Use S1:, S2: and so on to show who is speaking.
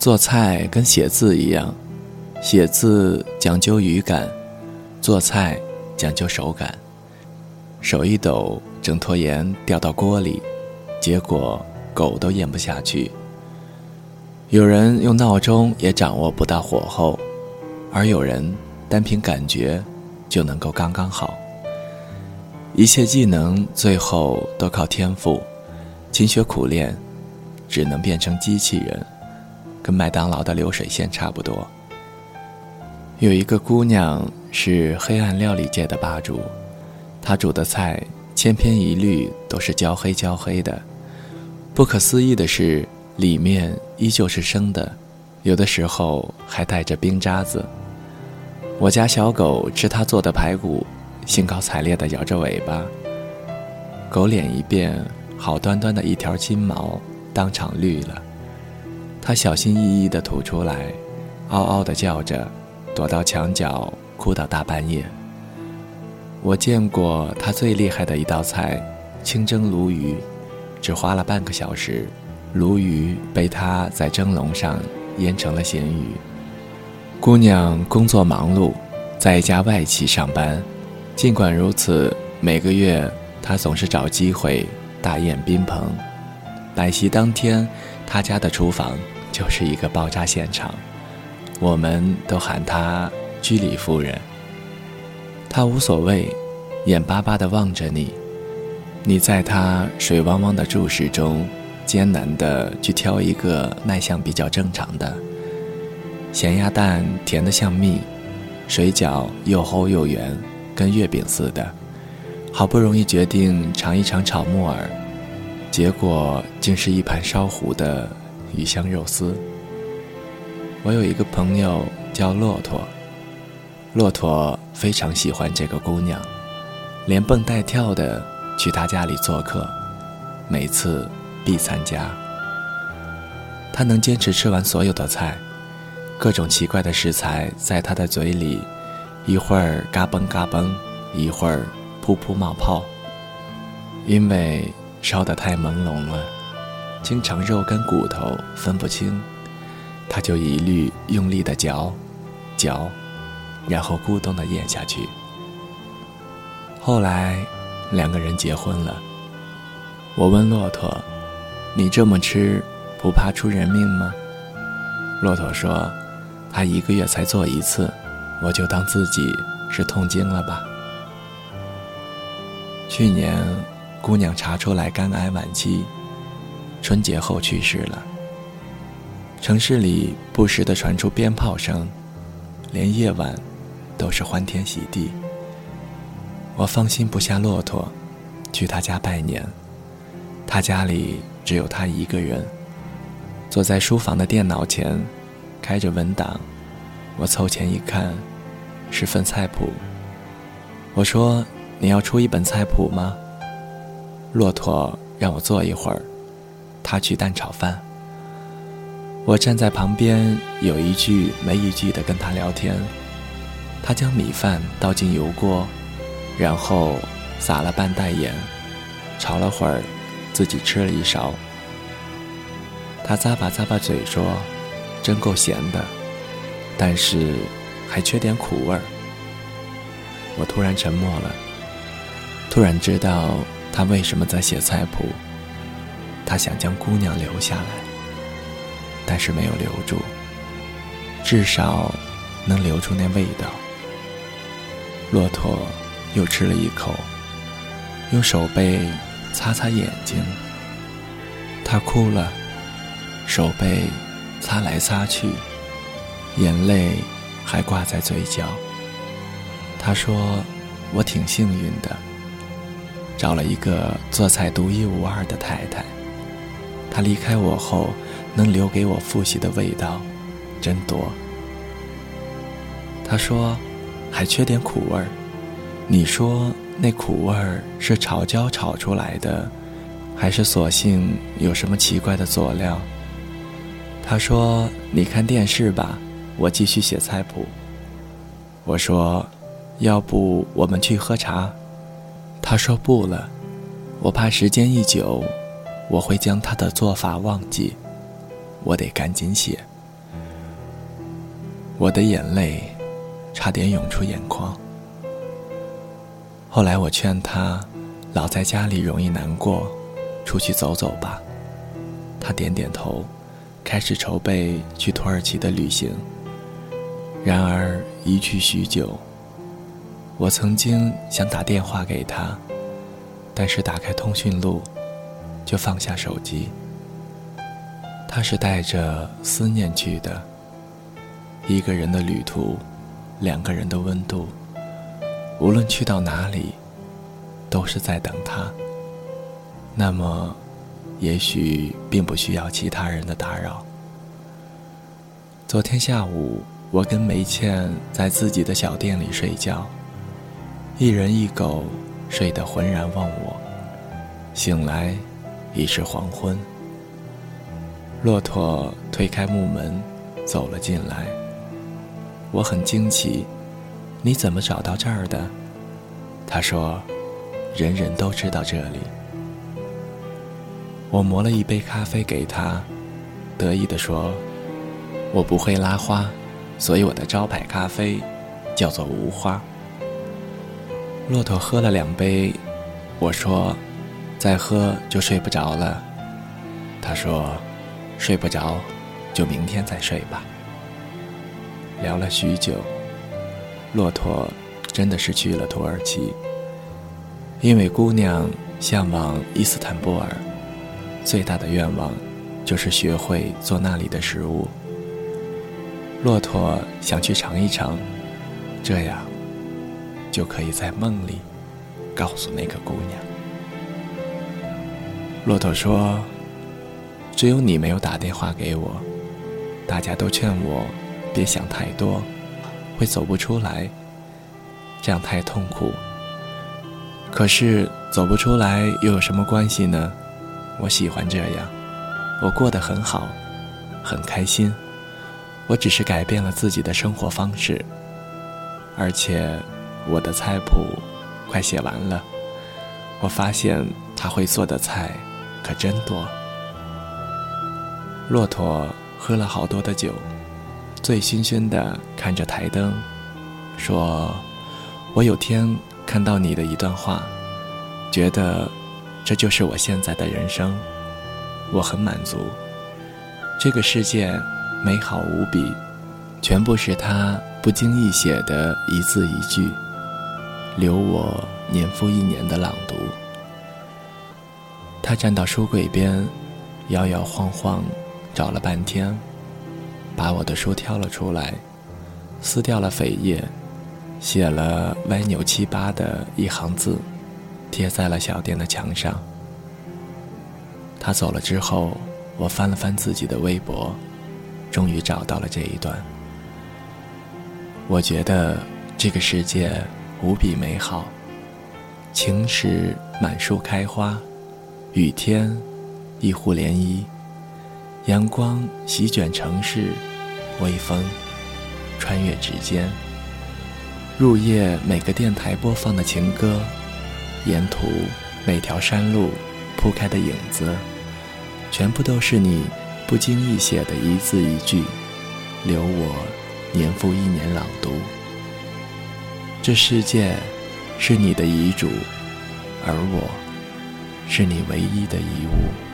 S1: 做菜跟写字一样，写字讲究语感，做菜讲究手感。手一抖，整坨盐掉到锅里，结果狗都咽不下去。有人用闹钟也掌握不到火候，而有人单凭感觉就能够刚刚好。一切技能最后都靠天赋，勤学苦练，只能变成机器人。跟麦当劳的流水线差不多。有一个姑娘是黑暗料理界的霸主，她煮的菜千篇一律都是焦黑焦黑的。不可思议的是，里面依旧是生的，有的时候还带着冰渣子。我家小狗吃她做的排骨，兴高采烈地摇着尾巴。狗脸一变，好端端的一条金毛当场绿了。他小心翼翼地吐出来，嗷嗷地叫着，躲到墙角哭到大半夜。我见过他最厉害的一道菜——清蒸鲈鱼，只花了半个小时，鲈鱼被他在蒸笼上腌成了咸鱼。姑娘工作忙碌，在一家外企上班，尽管如此，每个月她总是找机会大宴宾朋。摆席当天。他家的厨房就是一个爆炸现场，我们都喊他居里夫人。他无所谓，眼巴巴地望着你，你在他水汪汪的注视中，艰难地去挑一个卖相比较正常的。咸鸭蛋甜得像蜜，水饺又厚又圆，跟月饼似的。好不容易决定尝一尝炒木耳。结果竟是一盘烧糊的鱼香肉丝。我有一个朋友叫骆驼，骆驼非常喜欢这个姑娘，连蹦带跳的去她家里做客，每次必参加。他能坚持吃完所有的菜，各种奇怪的食材在他的嘴里，一会儿嘎嘣嘎嘣，一会儿噗噗冒泡，因为。烧得太朦胧了，经常肉跟骨头分不清，他就一律用力的嚼，嚼，然后咕咚的咽下去。后来，两个人结婚了。我问骆驼：“你这么吃，不怕出人命吗？”骆驼说：“他一个月才做一次，我就当自己是痛经了吧。”去年。姑娘查出来肝癌晚期，春节后去世了。城市里不时的传出鞭炮声，连夜晚都是欢天喜地。我放心不下骆驼，去他家拜年。他家里只有他一个人，坐在书房的电脑前，开着文档。我凑前一看，是份菜谱。我说：“你要出一本菜谱吗？”骆驼让我坐一会儿，他去蛋炒饭。我站在旁边，有一句没一句的跟他聊天。他将米饭倒进油锅，然后撒了半袋盐，炒了会儿，自己吃了一勺。他咂巴咂巴嘴说：“真够咸的，但是还缺点苦味儿。”我突然沉默了，突然知道。他为什么在写菜谱？他想将姑娘留下来，但是没有留住。至少能留住那味道。骆驼又吃了一口，用手背擦擦眼睛。他哭了，手背擦来擦去，眼泪还挂在嘴角。他说：“我挺幸运的。”找了一个做菜独一无二的太太，她离开我后，能留给我复习的味道，真多。她说，还缺点苦味儿。你说那苦味儿是炒焦炒出来的，还是索性有什么奇怪的佐料？他说，你看电视吧，我继续写菜谱。我说，要不我们去喝茶。他说不了，我怕时间一久，我会将他的做法忘记，我得赶紧写。我的眼泪差点涌出眼眶。后来我劝他，老在家里容易难过，出去走走吧。他点点头，开始筹备去土耳其的旅行。然而一去许久，我曾经想打电话给他，但是打开通讯录，就放下手机。他是带着思念去的，一个人的旅途，两个人的温度。无论去到哪里，都是在等他。那么，也许并不需要其他人的打扰。昨天下午，我跟梅倩在自己的小店里睡觉，一人一狗睡得浑然忘我，醒来已是黄昏。骆驼推开木门，走了进来。我很惊奇。你怎么找到这儿的？他说：“人人都知道这里。”我磨了一杯咖啡给他，得意地说：“我不会拉花，所以我的招牌咖啡叫做无花。”骆驼喝了两杯，我说：“再喝就睡不着了。”他说：“睡不着，就明天再睡吧。”聊了许久。骆驼真的是去了土耳其，因为姑娘向往伊斯坦布尔，最大的愿望就是学会做那里的食物。骆驼想去尝一尝，这样就可以在梦里告诉那个姑娘。骆驼说：“只有你没有打电话给我，大家都劝我别想太多。”会走不出来，这样太痛苦。可是走不出来又有什么关系呢？我喜欢这样，我过得很好，很开心。我只是改变了自己的生活方式，而且我的菜谱快写完了。我发现他会做的菜可真多。骆驼喝了好多的酒。醉醺醺的看着台灯，说：“我有天看到你的一段话，觉得这就是我现在的人生，我很满足。这个世界美好无比，全部是他不经意写的一字一句，留我年复一年的朗读。”他站到书柜边，摇摇晃晃找了半天。把我的书挑了出来，撕掉了扉页，写了歪扭七八的一行字，贴在了小店的墙上。他走了之后，我翻了翻自己的微博，终于找到了这一段。我觉得这个世界无比美好，晴时满树开花，雨天一湖涟漪，阳光席卷城市。微风穿越指尖，入夜每个电台播放的情歌，沿途每条山路铺开的影子，全部都是你不经意写的一字一句，留我年复一年朗读。这世界是你的遗嘱，而我是你唯一的遗物。